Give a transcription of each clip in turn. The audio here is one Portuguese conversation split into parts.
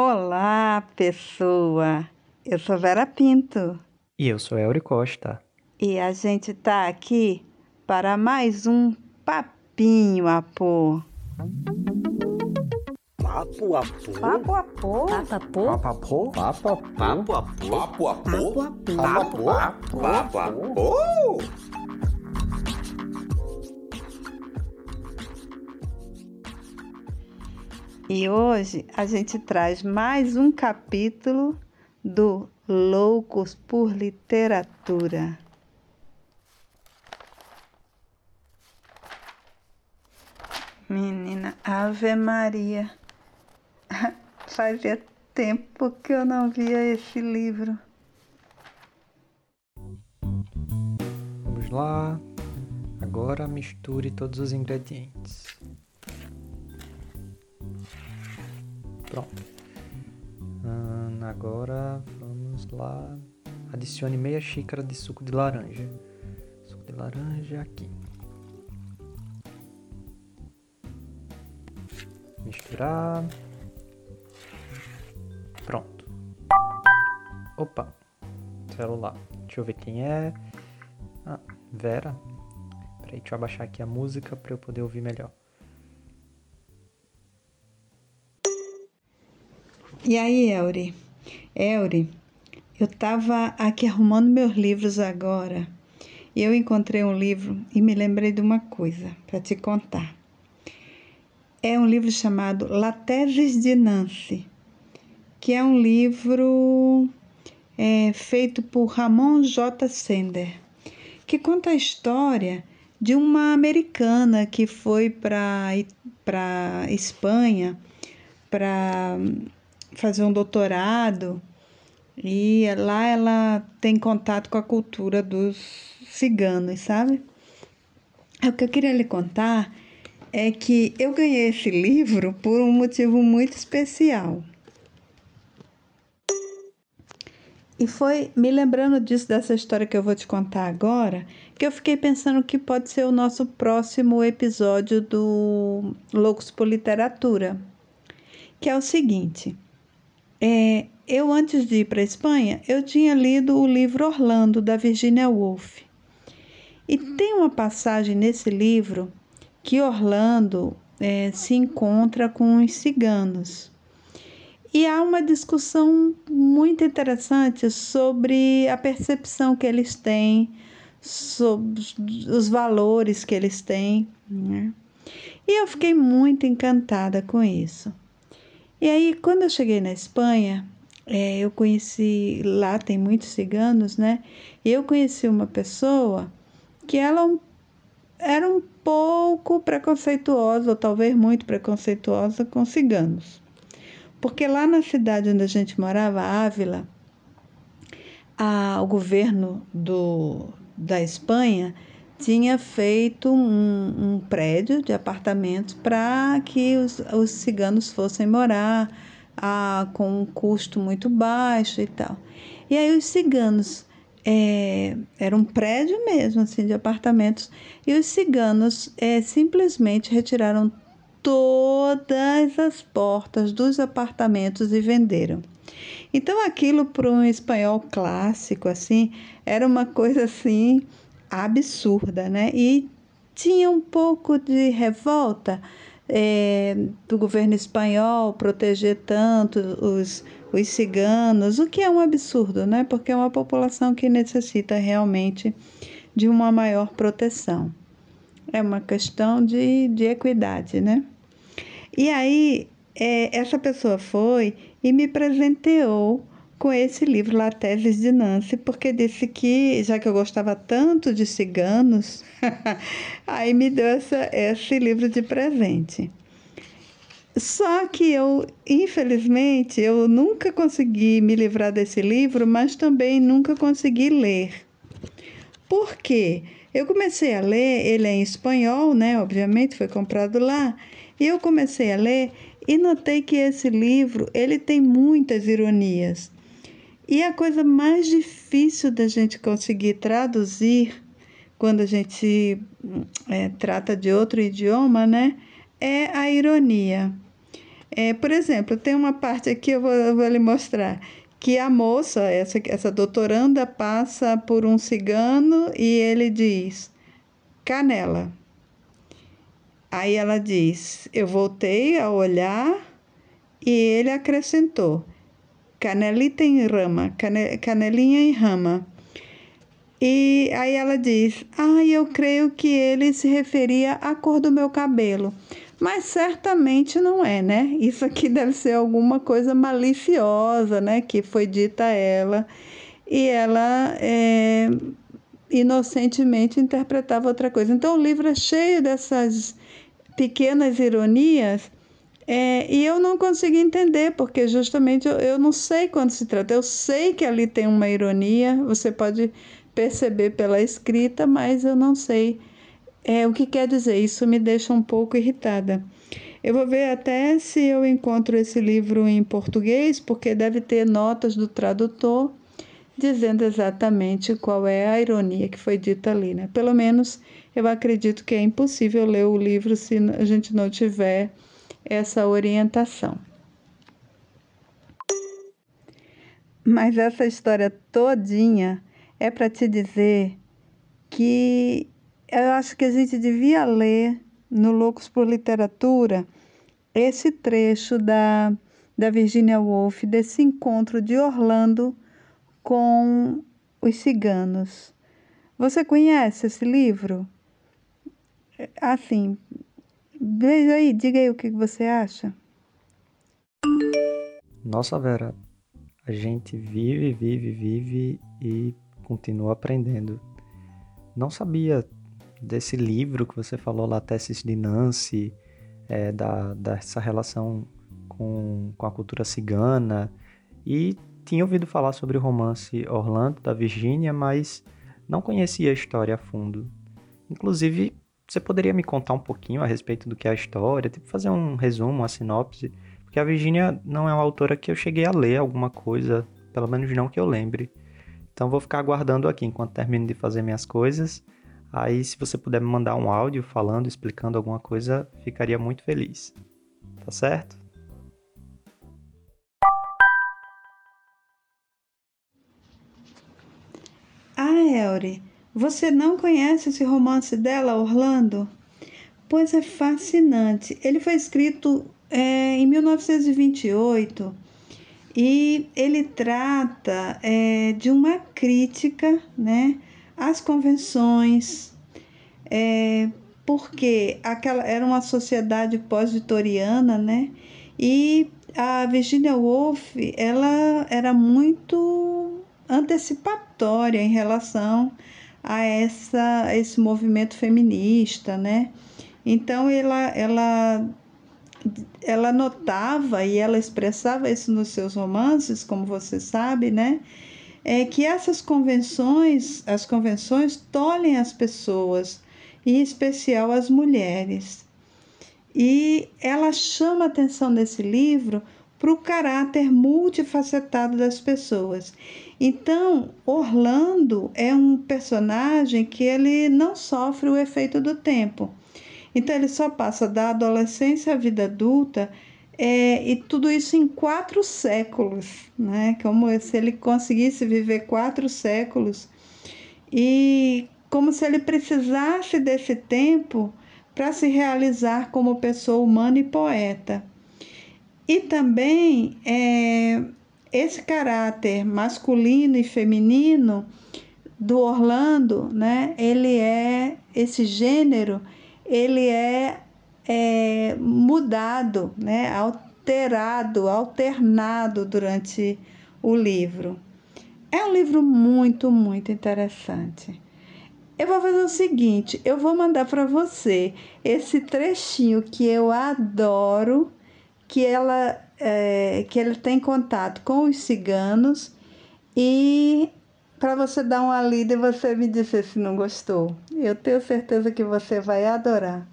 Olá, pessoa! Eu sou Vera Pinto E eu sou Elri Costa. e a gente tá aqui para mais um Papinho a Pôr. Papo a pô. Papo a Pôr? Papapô? Papo a pô. Papo a pô? Papo a pô. Papo a pô? Papo a pô. Papo a E hoje a gente traz mais um capítulo do Loucos por Literatura. Menina, Ave Maria. Fazia tempo que eu não via esse livro. Vamos lá. Agora misture todos os ingredientes. Pronto. Hum, agora vamos lá. Adicione meia xícara de suco de laranja. Suco de laranja aqui. Misturar. Pronto. Opa. Celular. Deixa eu ver quem é. Ah, Vera. Peraí, deixa eu abaixar aqui a música para eu poder ouvir melhor. E aí, Elri? Elri, eu estava aqui arrumando meus livros agora e eu encontrei um livro e me lembrei de uma coisa para te contar. É um livro chamado Lateses de Nancy, que é um livro é, feito por Ramon J. Sender, que conta a história de uma americana que foi para Espanha para fazer um doutorado e lá ela tem contato com a cultura dos ciganos, sabe? O que eu queria lhe contar é que eu ganhei esse livro por um motivo muito especial. E foi me lembrando disso, dessa história que eu vou te contar agora, que eu fiquei pensando que pode ser o nosso próximo episódio do Loucos por Literatura. Que é o seguinte: é, eu, antes de ir para a Espanha, eu tinha lido o livro Orlando, da Virginia Woolf. E tem uma passagem nesse livro que Orlando é, se encontra com os ciganos. E há uma discussão muito interessante sobre a percepção que eles têm, sobre os valores que eles têm. Né? E eu fiquei muito encantada com isso. E aí, quando eu cheguei na Espanha, é, eu conheci, lá tem muitos ciganos, né? Eu conheci uma pessoa que ela era um pouco preconceituosa, ou talvez muito preconceituosa com ciganos. Porque lá na cidade onde a gente morava, Ávila, a, o governo do, da Espanha tinha feito um, um prédio de apartamentos para que os, os ciganos fossem morar a, com um custo muito baixo e tal. E aí os ciganos é, era um prédio mesmo assim de apartamentos e os ciganos é, simplesmente retiraram todas as portas dos apartamentos e venderam. Então aquilo para um espanhol clássico assim era uma coisa assim absurda, né? E tinha um pouco de revolta é, do governo espanhol proteger tanto os, os ciganos, o que é um absurdo, né? Porque é uma população que necessita realmente de uma maior proteção. É uma questão de, de equidade, né? E aí, é, essa pessoa foi e me presenteou com esse livro Lateses de Nancy, porque disse que, já que eu gostava tanto de ciganos, aí me deu essa, esse livro de presente. Só que eu, infelizmente, eu nunca consegui me livrar desse livro, mas também nunca consegui ler. Por quê? Eu comecei a ler, ele é em espanhol, né? Obviamente, foi comprado lá. E eu comecei a ler e notei que esse livro, ele tem muitas ironias. E a coisa mais difícil da gente conseguir traduzir quando a gente é, trata de outro idioma, né, é a ironia. É, por exemplo, tem uma parte aqui, eu vou, eu vou lhe mostrar, que a moça, essa, essa doutoranda, passa por um cigano e ele diz, canela. Aí ela diz, eu voltei a olhar e ele acrescentou, canelita em rama, cane, canelinha em rama. E aí ela diz: Ah, eu creio que ele se referia à cor do meu cabelo. Mas certamente não é, né? Isso aqui deve ser alguma coisa maliciosa, né? Que foi dita a ela. E ela é, inocentemente interpretava outra coisa. Então o livro é cheio dessas pequenas ironias. É, e eu não consigo entender, porque justamente eu, eu não sei quando se trata. Eu sei que ali tem uma ironia, você pode perceber pela escrita, mas eu não sei é, o que quer dizer. Isso me deixa um pouco irritada. Eu vou ver até se eu encontro esse livro em português, porque deve ter notas do tradutor dizendo exatamente qual é a ironia que foi dita ali, né? Pelo menos eu acredito que é impossível ler o livro se a gente não tiver essa orientação. Mas essa história todinha é para te dizer que eu acho que a gente devia ler no Loucos por Literatura esse trecho da, da Virginia Woolf, desse encontro de Orlando com os ciganos. Você conhece esse livro? Assim, veja aí, diga aí o que você acha. Nossa, Vera, a gente vive, vive, vive e continuo aprendendo. Não sabia desse livro que você falou lá, Tesses de Nancy, é, da, dessa relação com, com a cultura cigana, e tinha ouvido falar sobre o romance Orlando, da Virgínia, mas não conhecia a história a fundo. Inclusive, você poderia me contar um pouquinho a respeito do que é a história, tipo fazer um resumo, uma sinopse, porque a Virgínia não é uma autora que eu cheguei a ler alguma coisa, pelo menos não que eu lembre. Então vou ficar aguardando aqui enquanto termino de fazer minhas coisas. Aí se você puder me mandar um áudio falando, explicando alguma coisa, ficaria muito feliz. Tá certo? Ah, Elry, você não conhece esse romance dela, Orlando? Pois é fascinante. Ele foi escrito é, em 1928 e ele trata é, de uma crítica né, às convenções, é, porque aquela era uma sociedade pós-vitoriana, né? E a Virginia Woolf ela era muito antecipatória em relação a essa esse movimento feminista, né? Então ela ela ela notava e ela expressava isso nos seus romances, como você sabe, né? É que essas convenções, as convenções tolhem as pessoas, em especial as mulheres. E ela chama atenção nesse livro para o caráter multifacetado das pessoas. Então, Orlando é um personagem que ele não sofre o efeito do tempo. Então, ele só passa da adolescência à vida adulta é, e tudo isso em quatro séculos, né? Como se ele conseguisse viver quatro séculos e como se ele precisasse desse tempo para se realizar como pessoa humana e poeta. E também é, esse caráter masculino e feminino do Orlando, né? Ele é esse gênero ele é, é mudado, né? alterado, alternado durante o livro. É um livro muito, muito interessante. Eu vou fazer o seguinte, eu vou mandar para você esse trechinho que eu adoro, que ela é, que ele tem contato com os ciganos e para você dar uma lida e você me dizer se não gostou. Eu tenho certeza que você vai adorar.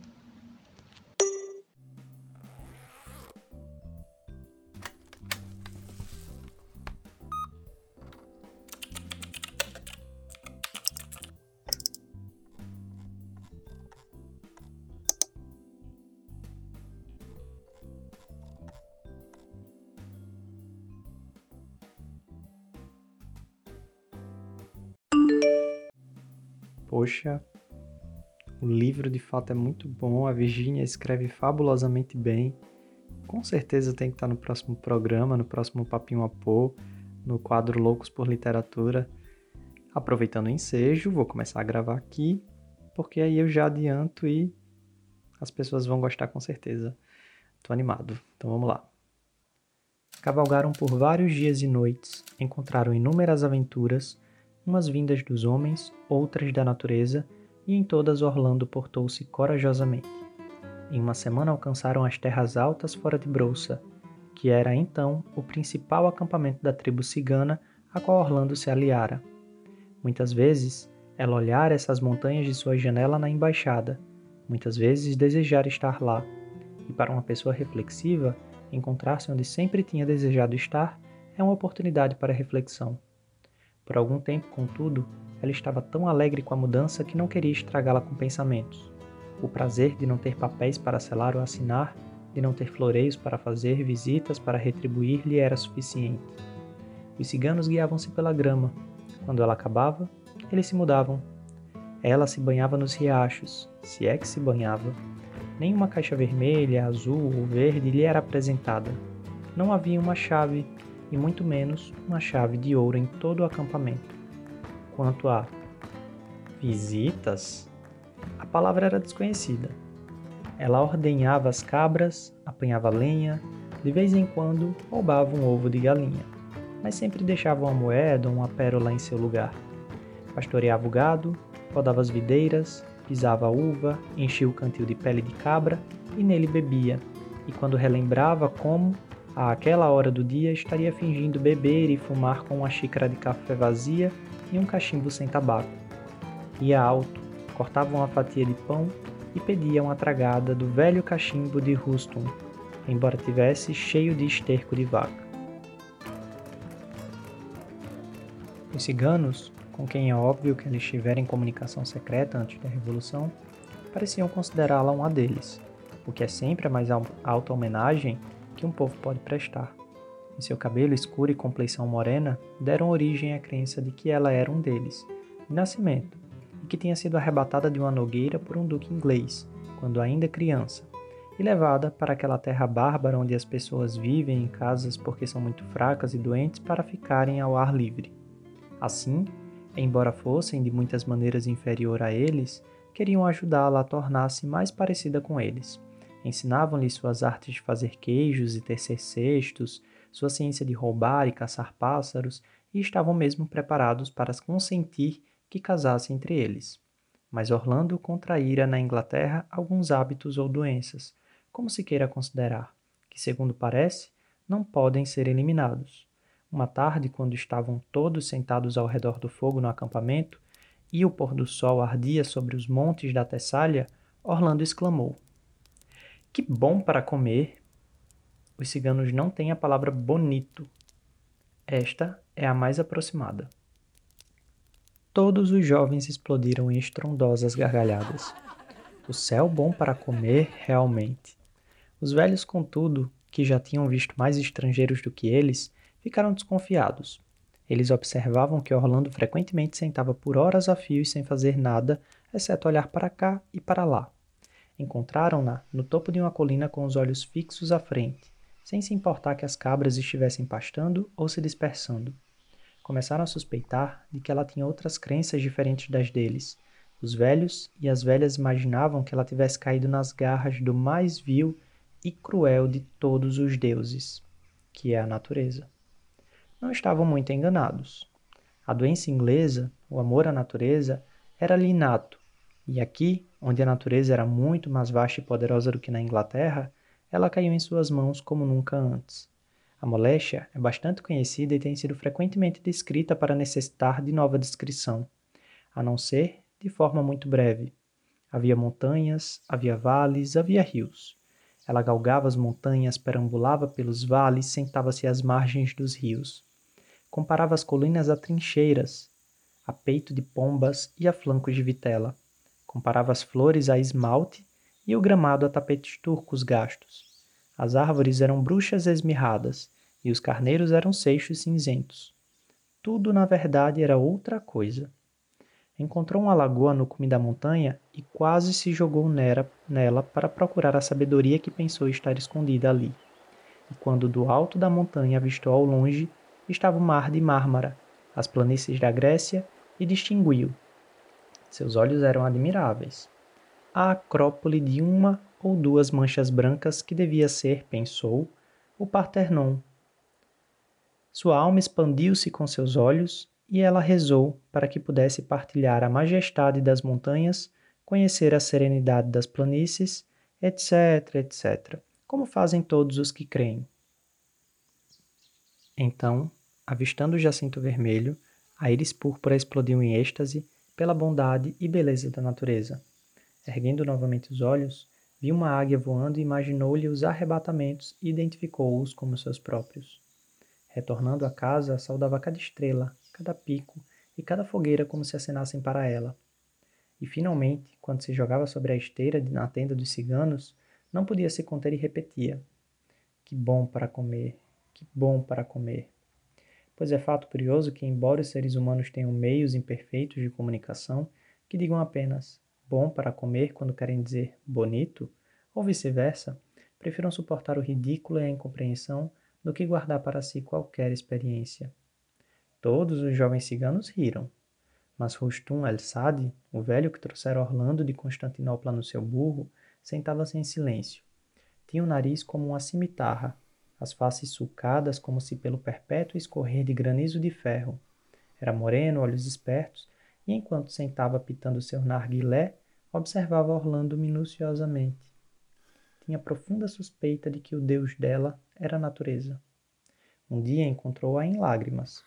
Poxa, o livro de fato é muito bom, a Virginia escreve fabulosamente bem. Com certeza tem que estar no próximo programa, no próximo Papinho a Pô, no quadro Loucos por Literatura. Aproveitando o ensejo, vou começar a gravar aqui, porque aí eu já adianto e as pessoas vão gostar com certeza. Tô animado. Então vamos lá. Cavalgaram por vários dias e noites, encontraram inúmeras aventuras, umas vindas dos homens, outras da natureza, e em todas Orlando portou-se corajosamente. Em uma semana alcançaram as terras altas fora de Brouça, que era então o principal acampamento da tribo cigana a qual Orlando se aliara. Muitas vezes ela olhara essas montanhas de sua janela na embaixada, muitas vezes desejar estar lá, e para uma pessoa reflexiva, encontrar-se onde sempre tinha desejado estar é uma oportunidade para reflexão. Por algum tempo, contudo, ela estava tão alegre com a mudança que não queria estragá-la com pensamentos. O prazer de não ter papéis para selar ou assinar, de não ter floreios para fazer visitas para retribuir lhe era suficiente. Os ciganos guiavam-se pela grama. Quando ela acabava, eles se mudavam. Ela se banhava nos riachos, se é que se banhava, Nenhuma caixa vermelha, azul ou verde lhe era apresentada. Não havia uma chave, e muito menos uma chave de ouro em todo o acampamento. Quanto a visitas, a palavra era desconhecida. Ela ordenhava as cabras, apanhava lenha, de vez em quando roubava um ovo de galinha, mas sempre deixava uma moeda ou uma pérola em seu lugar. Pastoreava o gado, podava as videiras, pisava a uva, enchia o cantil de pele de cabra e nele bebia, e quando relembrava como, àquela hora do dia, estaria fingindo beber e fumar com uma xícara de café vazia e um cachimbo sem tabaco. Ia alto, cortava uma fatia de pão e pedia uma tragada do velho cachimbo de Rustum, embora tivesse cheio de esterco de vaca. Os ciganos, com quem é óbvio que ela estivera em comunicação secreta antes da Revolução, pareciam considerá-la uma deles, o que é sempre a mais alta homenagem que um povo pode prestar. E seu cabelo escuro e compleição morena deram origem à crença de que ela era um deles, de nascimento, e que tinha sido arrebatada de uma nogueira por um duque inglês, quando ainda criança, e levada para aquela terra bárbara onde as pessoas vivem em casas porque são muito fracas e doentes para ficarem ao ar livre. Assim, embora fossem de muitas maneiras inferior a eles, queriam ajudá-la a tornar-se mais parecida com eles. Ensinavam-lhe suas artes de fazer queijos e tecer cestos, sua ciência de roubar e caçar pássaros, e estavam mesmo preparados para consentir que casasse entre eles. Mas Orlando contraíra na Inglaterra alguns hábitos ou doenças, como se queira considerar, que, segundo parece, não podem ser eliminados. Uma tarde, quando estavam todos sentados ao redor do fogo no acampamento e o pôr do sol ardia sobre os montes da Tessália, Orlando exclamou: Que bom para comer! Os ciganos não têm a palavra bonito. Esta é a mais aproximada. Todos os jovens explodiram em estrondosas gargalhadas. O céu bom para comer, realmente. Os velhos, contudo, que já tinham visto mais estrangeiros do que eles, ficaram desconfiados. Eles observavam que Orlando frequentemente sentava por horas a fio sem fazer nada, exceto olhar para cá e para lá. Encontraram-na no topo de uma colina com os olhos fixos à frente, sem se importar que as cabras estivessem pastando ou se dispersando. Começaram a suspeitar de que ela tinha outras crenças diferentes das deles. Os velhos e as velhas imaginavam que ela tivesse caído nas garras do mais vil e cruel de todos os deuses, que é a natureza não estavam muito enganados. A doença inglesa, o amor à natureza, era-lhe inato, e aqui, onde a natureza era muito mais vasta e poderosa do que na Inglaterra, ela caiu em suas mãos como nunca antes. A moléstia é bastante conhecida e tem sido frequentemente descrita para necessitar de nova descrição, a não ser de forma muito breve. Havia montanhas, havia vales, havia rios. Ela galgava as montanhas, perambulava pelos vales, sentava-se às margens dos rios. Comparava as colinas a trincheiras, a peito de pombas e a flancos de vitela. Comparava as flores a esmalte e o gramado a tapetes turcos gastos. As árvores eram bruxas esmirradas e os carneiros eram seixos cinzentos. Tudo, na verdade, era outra coisa. encontrou uma lagoa no cume da montanha e quase se jogou nela para procurar a sabedoria que pensou estar escondida ali. E quando do alto da montanha avistou ao longe, estava o mar de Mármara, as planícies da Grécia, e distinguiu. Seus olhos eram admiráveis. A acrópole de uma ou duas manchas brancas que devia ser, pensou, o Parthenon. Sua alma expandiu-se com seus olhos e ela rezou para que pudesse partilhar a majestade das montanhas, conhecer a serenidade das planícies, etc, etc, como fazem todos os que creem. Então, avistando o jacinto vermelho, a íris púrpura explodiu em êxtase pela bondade e beleza da natureza. Erguendo novamente os olhos, viu uma águia voando e imaginou-lhe os arrebatamentos e identificou-os como seus próprios. Retornando à casa, saudava cada estrela, cada pico e cada fogueira como se acenassem para ela. E finalmente, quando se jogava sobre a esteira na tenda dos ciganos, não podia se conter e repetia: Que bom para comer, que bom para comer. Pois é fato curioso que, embora os seres humanos tenham meios imperfeitos de comunicação que digam apenas bom para comer quando querem dizer bonito, ou vice-versa, prefiram suportar o ridículo e a incompreensão do que guardar para si qualquer experiência. Todos os jovens ciganos riram, mas Rustum el-Sadi, o velho que trouxera Orlando de Constantinopla no seu burro, sentava-se em silêncio. Tinha o nariz como uma cimitarra, as faces sulcadas como se pelo perpétuo escorrer de granizo de ferro. Era moreno, olhos espertos, e enquanto sentava pitando seu narguilé, observava Orlando minuciosamente. Tinha profunda suspeita de que o deus dela era a natureza. Um dia encontrou-a em lágrimas,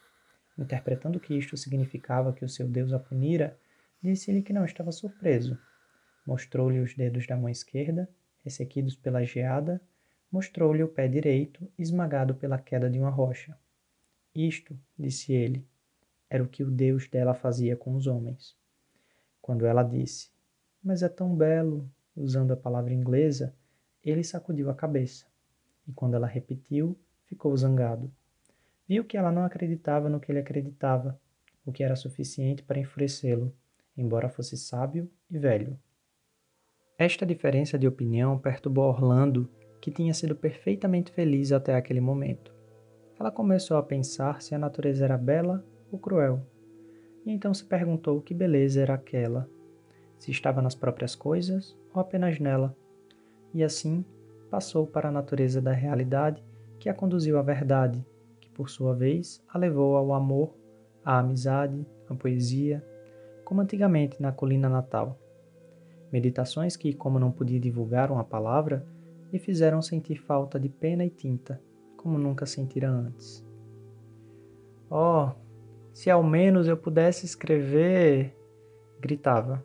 Interpretando que isto significava que o seu Deus a punira, disse-lhe que não estava surpreso. Mostrou-lhe os dedos da mão esquerda, ressequidos pela geada, mostrou-lhe o pé direito, esmagado pela queda de uma rocha. Isto, disse ele, era o que o Deus dela fazia com os homens. Quando ela disse, mas é tão belo, usando a palavra inglesa, ele sacudiu a cabeça. E quando ela repetiu, ficou zangado. Viu que ela não acreditava no que ele acreditava, o que era suficiente para enfurecê-lo, embora fosse sábio e velho. Esta diferença de opinião perturbou Orlando, que tinha sido perfeitamente feliz até aquele momento. Ela começou a pensar se a natureza era bela ou cruel, e então se perguntou que beleza era aquela, se estava nas próprias coisas ou apenas nela, e assim passou para a natureza da realidade que a conduziu à verdade por sua vez, a levou ao amor, à amizade, à poesia, como antigamente na colina natal. Meditações que, como não podia divulgar uma palavra, lhe fizeram sentir falta de pena e tinta, como nunca sentira antes. Oh, se ao menos eu pudesse escrever! gritava,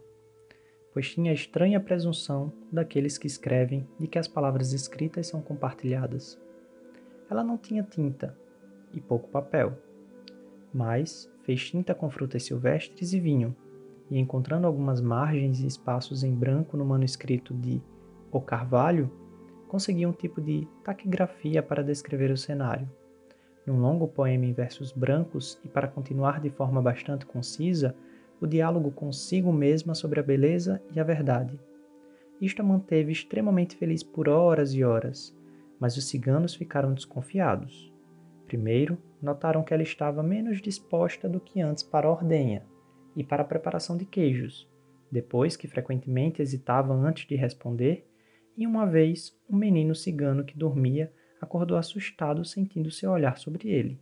pois tinha a estranha presunção daqueles que escrevem de que as palavras escritas são compartilhadas. Ela não tinha tinta, e pouco papel. Mas fez tinta com frutas silvestres e vinho, e encontrando algumas margens e espaços em branco no manuscrito de O Carvalho, conseguiu um tipo de taquigrafia para descrever o cenário. Num longo poema em versos brancos e para continuar de forma bastante concisa, o diálogo consigo mesma sobre a beleza e a verdade. Isto a manteve extremamente feliz por horas e horas, mas os ciganos ficaram desconfiados. Primeiro, notaram que ela estava menos disposta do que antes para a ordenha e para a preparação de queijos, depois que frequentemente hesitava antes de responder, e uma vez um menino cigano que dormia acordou assustado sentindo seu olhar sobre ele.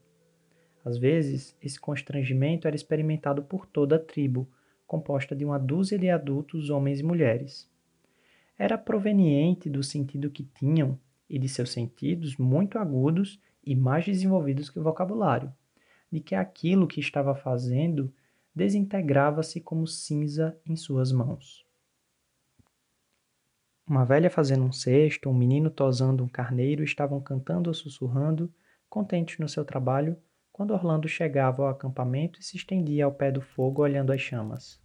Às vezes, esse constrangimento era experimentado por toda a tribo, composta de uma dúzia de adultos homens e mulheres. Era proveniente do sentido que tinham e de seus sentidos muito agudos e mais desenvolvidos que o vocabulário, de que aquilo que estava fazendo desintegrava-se como cinza em suas mãos. Uma velha fazendo um cesto, um menino tosando um carneiro estavam cantando ou sussurrando, contentes no seu trabalho, quando Orlando chegava ao acampamento e se estendia ao pé do fogo olhando as chamas.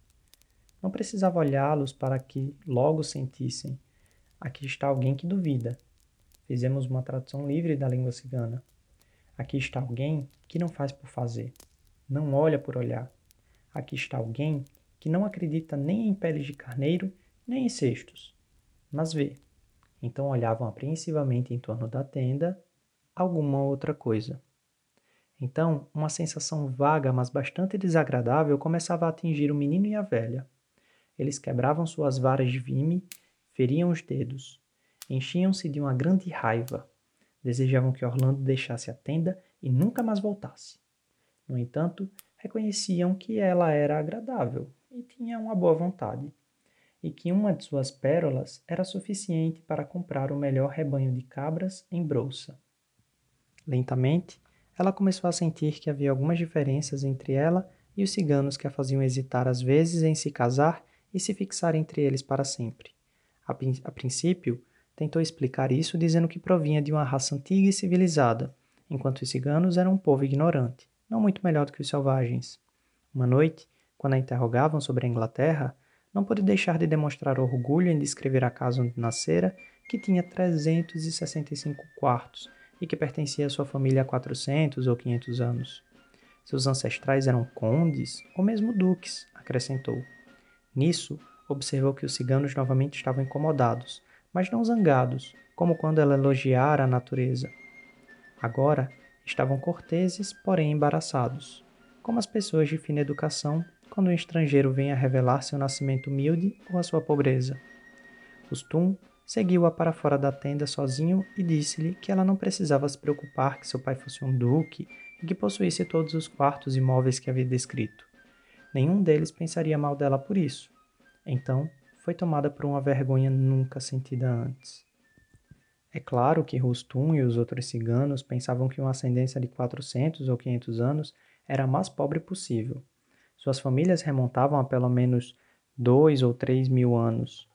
Não precisava olhá-los para que logo sentissem: aqui está alguém que duvida, Fizemos uma tradução livre da língua cigana. Aqui está alguém que não faz por fazer, não olha por olhar. Aqui está alguém que não acredita nem em peles de carneiro, nem em cestos, mas vê. Então olhavam apreensivamente em torno da tenda alguma outra coisa. Então, uma sensação vaga, mas bastante desagradável, começava a atingir o menino e a velha. Eles quebravam suas varas de vime, feriam os dedos, enchiam-se de uma grande raiva. Desejavam que Orlando deixasse a tenda e nunca mais voltasse. No entanto, reconheciam que ela era agradável e tinha uma boa vontade, e que uma de suas pérolas era suficiente para comprar o melhor rebanho de cabras em Brouça. Lentamente, ela começou a sentir que havia algumas diferenças entre ela e os ciganos que a faziam hesitar às vezes em se casar e se fixar entre eles para sempre. A, a princípio, tentou explicar isso dizendo que provinha de uma raça antiga e civilizada, enquanto os ciganos eram um povo ignorante, não muito melhor do que os selvagens. Uma noite, quando a interrogavam sobre a Inglaterra, não pôde deixar de demonstrar orgulho em descrever a casa onde nascera, que tinha 365 quartos e que pertencia à sua família há 400 ou 500 anos. Seus ancestrais eram condes ou mesmo duques, acrescentou. Nisso, observou que os ciganos novamente estavam incomodados, mas não zangados, como quando ela elogiara a natureza. Agora, estavam corteses, porém embaraçados, como as pessoas de fina educação quando um estrangeiro vem a revelar seu nascimento humilde ou a sua pobreza. Costum seguiu-a para fora da tenda sozinho e disse-lhe que ela não precisava se preocupar que seu pai fosse um duque e que possuísse todos os quartos e móveis que havia descrito. Nenhum deles pensaria mal dela por isso. Então, foi tomada por uma vergonha nunca sentida antes. É claro que Rustum e os outros ciganos pensavam que uma ascendência de 400 ou 500 anos era a mais pobre possível. Suas famílias remontavam a pelo menos dois ou três mil anos,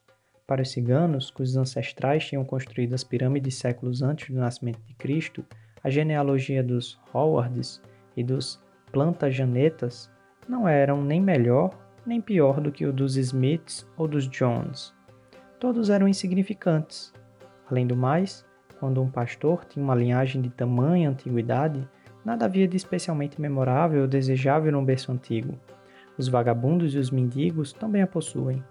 para os ciganos, cujos ancestrais tinham construído as pirâmides séculos antes do nascimento de Cristo, a genealogia dos Howards e dos Plantagenetas não eram nem melhor nem pior do que o dos Smiths ou dos Jones. Todos eram insignificantes. Além do mais, quando um pastor tinha uma linhagem de tamanha antiguidade, nada havia de especialmente memorável ou desejável num berço antigo. Os vagabundos e os mendigos também a possuem.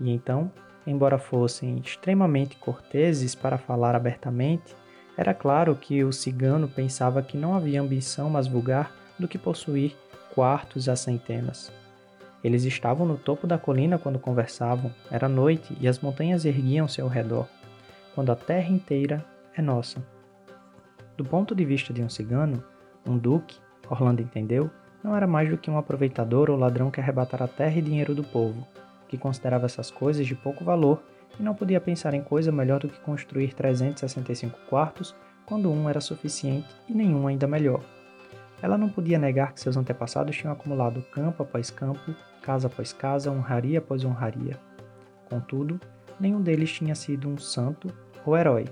E então, embora fossem extremamente corteses para falar abertamente, era claro que o cigano pensava que não havia ambição mais vulgar do que possuir quartos a centenas. Eles estavam no topo da colina quando conversavam, era noite e as montanhas erguiam-se ao redor, quando a terra inteira é nossa. Do ponto de vista de um cigano, um duque, Orlando entendeu, não era mais do que um aproveitador ou ladrão que arrebatara terra e dinheiro do povo, que considerava essas coisas de pouco valor e não podia pensar em coisa melhor do que construir 365 quartos quando um era suficiente e nenhum ainda melhor. Ela não podia negar que seus antepassados tinham acumulado campo após campo, casa após casa, honraria após honraria. Contudo, nenhum deles tinha sido um santo ou herói,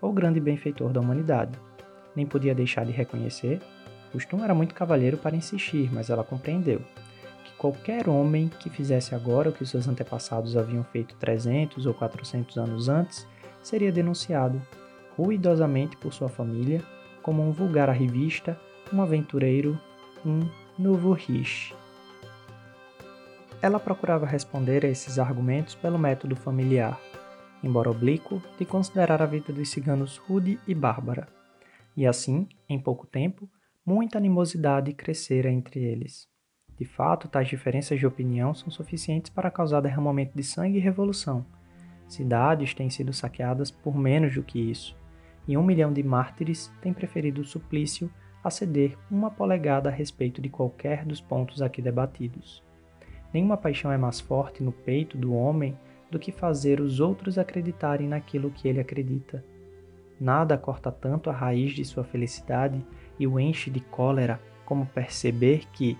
ou grande benfeitor da humanidade. Nem podia deixar de reconhecer. Costum era muito cavalheiro para insistir, mas ela compreendeu qualquer homem que fizesse agora o que seus antepassados haviam feito 300 ou 400 anos antes seria denunciado ruidosamente por sua família como um vulgar arrivista, um aventureiro, um novo riche. Ela procurava responder a esses argumentos pelo método familiar, embora oblíquo de considerar a vida dos ciganos rude e bárbara. E assim, em pouco tempo, muita animosidade crescera entre eles. De fato, tais diferenças de opinião são suficientes para causar derramamento de sangue e revolução. Cidades têm sido saqueadas por menos do que isso, e um milhão de mártires têm preferido o suplício a ceder uma polegada a respeito de qualquer dos pontos aqui debatidos. Nenhuma paixão é mais forte no peito do homem do que fazer os outros acreditarem naquilo que ele acredita. Nada corta tanto a raiz de sua felicidade e o enche de cólera como perceber que,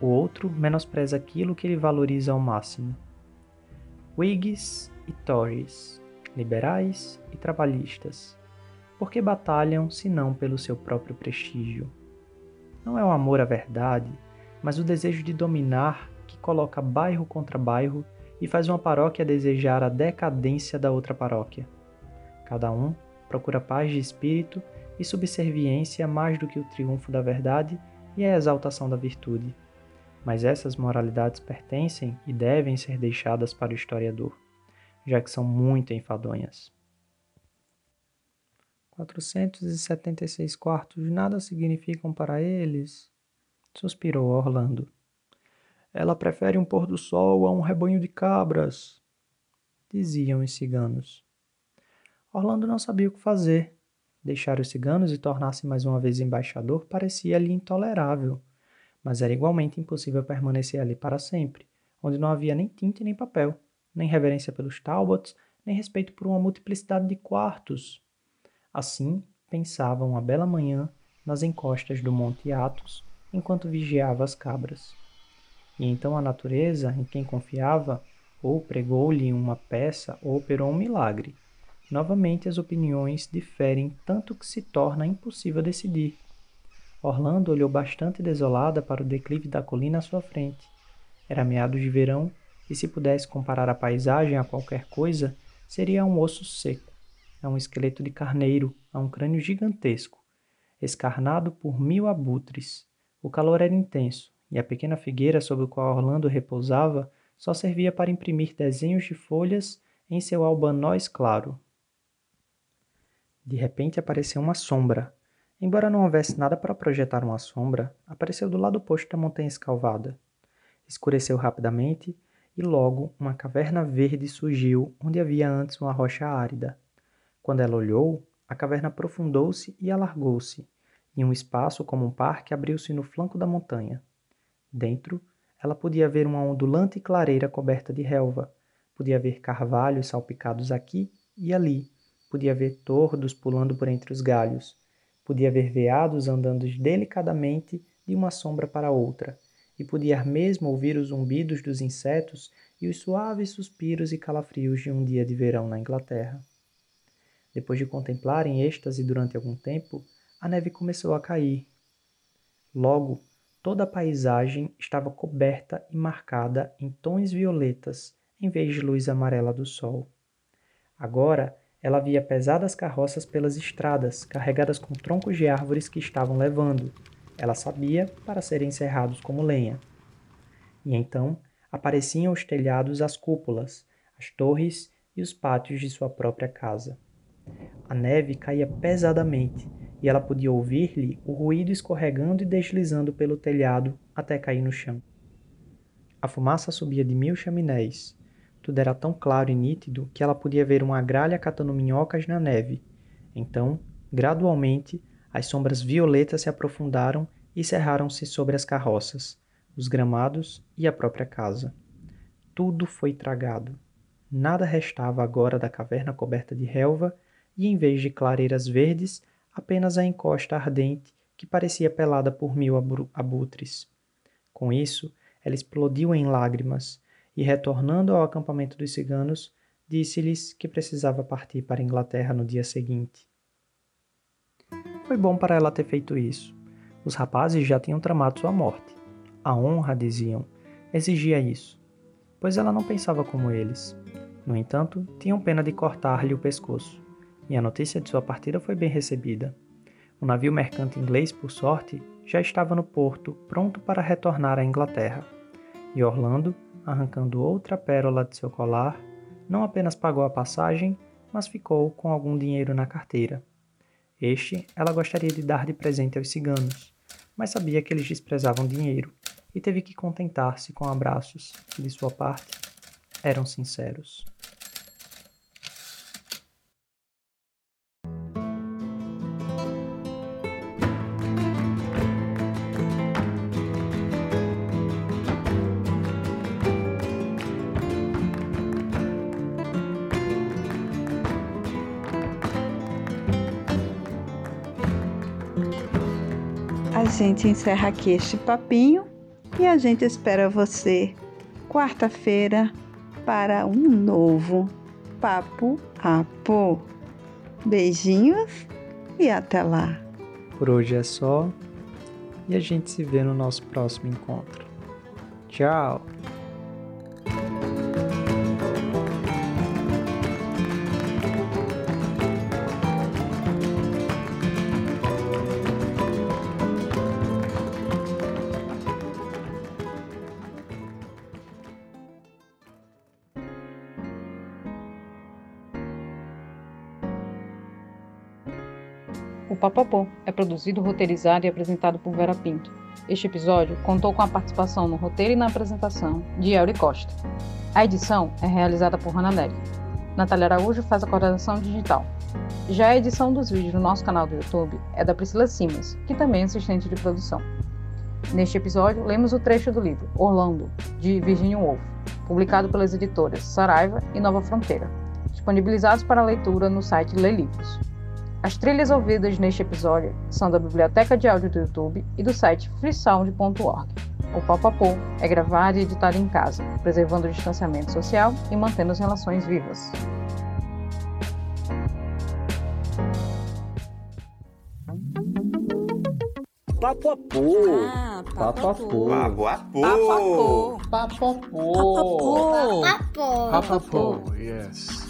o outro menospreza aquilo que ele valoriza ao máximo. Whigs e Tories, liberais e trabalhistas, por que batalham senão pelo seu próprio prestígio? Não é o amor à verdade, mas o desejo de dominar que coloca bairro contra bairro e faz uma paróquia desejar a decadência da outra paróquia. Cada um procura paz de espírito e subserviência mais do que o triunfo da verdade e a exaltação da virtude mas essas moralidades pertencem e devem ser deixadas para o historiador, já que são muito enfadonhas. 476 quartos nada significam para eles, suspirou Orlando. Ela prefere um pôr do sol a um rebanho de cabras, diziam os ciganos. Orlando não sabia o que fazer. Deixar os ciganos e tornar-se mais uma vez embaixador parecia-lhe intolerável, mas era igualmente impossível permanecer ali para sempre, onde não havia nem tinta nem papel, nem reverência pelos Talbots, nem respeito por uma multiplicidade de quartos. Assim, pensava uma bela manhã nas encostas do Monte Athos, enquanto vigiava as cabras. E então a natureza, em quem confiava, ou pregou-lhe uma peça ou operou um milagre. Novamente as opiniões diferem tanto que se torna impossível decidir. Orlando olhou bastante desolada para o declive da colina à sua frente. Era meados de verão, e se pudesse comparar a paisagem a qualquer coisa, seria a um osso seco, a um esqueleto de carneiro, a um crânio gigantesco, escarnado por mil abutres. O calor era intenso, e a pequena figueira sobre a qual Orlando repousava só servia para imprimir desenhos de folhas em seu albanóis claro. De repente apareceu uma sombra. Embora não houvesse nada para projetar uma sombra, apareceu do lado oposto da montanha escalvada. Escureceu rapidamente e logo uma caverna verde surgiu onde havia antes uma rocha árida. Quando ela olhou, a caverna aprofundou-se e alargou-se, e um espaço como um parque abriu-se no flanco da montanha. Dentro, ela podia ver uma ondulante clareira coberta de relva, podia ver carvalhos salpicados aqui e ali, podia ver tordos pulando por entre os galhos, podia ver veados andando delicadamente de uma sombra para outra, e podia mesmo ouvir os zumbidos dos insetos e os suaves suspiros e calafrios de um dia de verão na Inglaterra. Depois de contemplar em êxtase durante algum tempo, a neve começou a cair. Logo, toda a paisagem estava coberta e marcada em tons violetas, em vez de luz amarela do sol. Agora, ela via pesadas carroças pelas estradas, carregadas com troncos de árvores que estavam levando. Ela sabia para serem encerrados como lenha. E então apareciam os telhados, as cúpulas, as torres e os pátios de sua própria casa. A neve caía pesadamente e ela podia ouvir-lhe o ruído escorregando e deslizando pelo telhado até cair no chão. A fumaça subia de mil chaminés. Tudo era tão claro e nítido que ela podia ver uma gralha catando minhocas na neve. Então, gradualmente, as sombras violetas se aprofundaram e cerraram-se sobre as carroças, os gramados e a própria casa. Tudo foi tragado. Nada restava agora da caverna coberta de relva e em vez de clareiras verdes, apenas a encosta ardente que parecia pelada por mil abutres. Com isso, ela explodiu em lágrimas e, retornando ao acampamento dos ciganos, disse-lhes que precisava partir para a Inglaterra no dia seguinte. Foi bom para ela ter feito isso. Os rapazes já tinham tramado sua morte. A honra, diziam, exigia isso, pois ela não pensava como eles. No entanto, tinham pena de cortar-lhe o pescoço e a notícia de sua partida foi bem recebida. O navio mercante inglês, por sorte, já estava no porto, pronto para retornar à Inglaterra. E Orlando, arrancando outra pérola de seu colar, não apenas pagou a passagem, mas ficou com algum dinheiro na carteira. Este ela gostaria de dar de presente aos ciganos, mas sabia que eles desprezavam dinheiro e teve que contentar-se com abraços que, de sua parte, eram sinceros. Gente encerra aqui este papinho e a gente espera você quarta-feira para um novo Papo Apo. Beijinhos e até lá. Por hoje é só e a gente se vê no nosso próximo encontro. Tchau! Papapô é produzido, roteirizado e apresentado por Vera Pinto. Este episódio contou com a participação no roteiro e na apresentação de Elri Costa. A edição é realizada por Hannah Nery. Natália Araújo faz a coordenação digital. Já a edição dos vídeos no nosso canal do YouTube é da Priscila Simas, que também é assistente de produção. Neste episódio, lemos o trecho do livro Orlando, de Virginia Woolf, publicado pelas editoras Saraiva e Nova Fronteira, disponibilizados para leitura no site Lê Livros. As trilhas ouvidas neste episódio são da biblioteca de áudio do YouTube e do site freesound.org. O Papapô é gravado e editado em casa, preservando o distanciamento social e mantendo as relações vivas. Papapu. Ah, Papapu. Papapu. Papapô. Papapô. Papapô. Papapô, yes.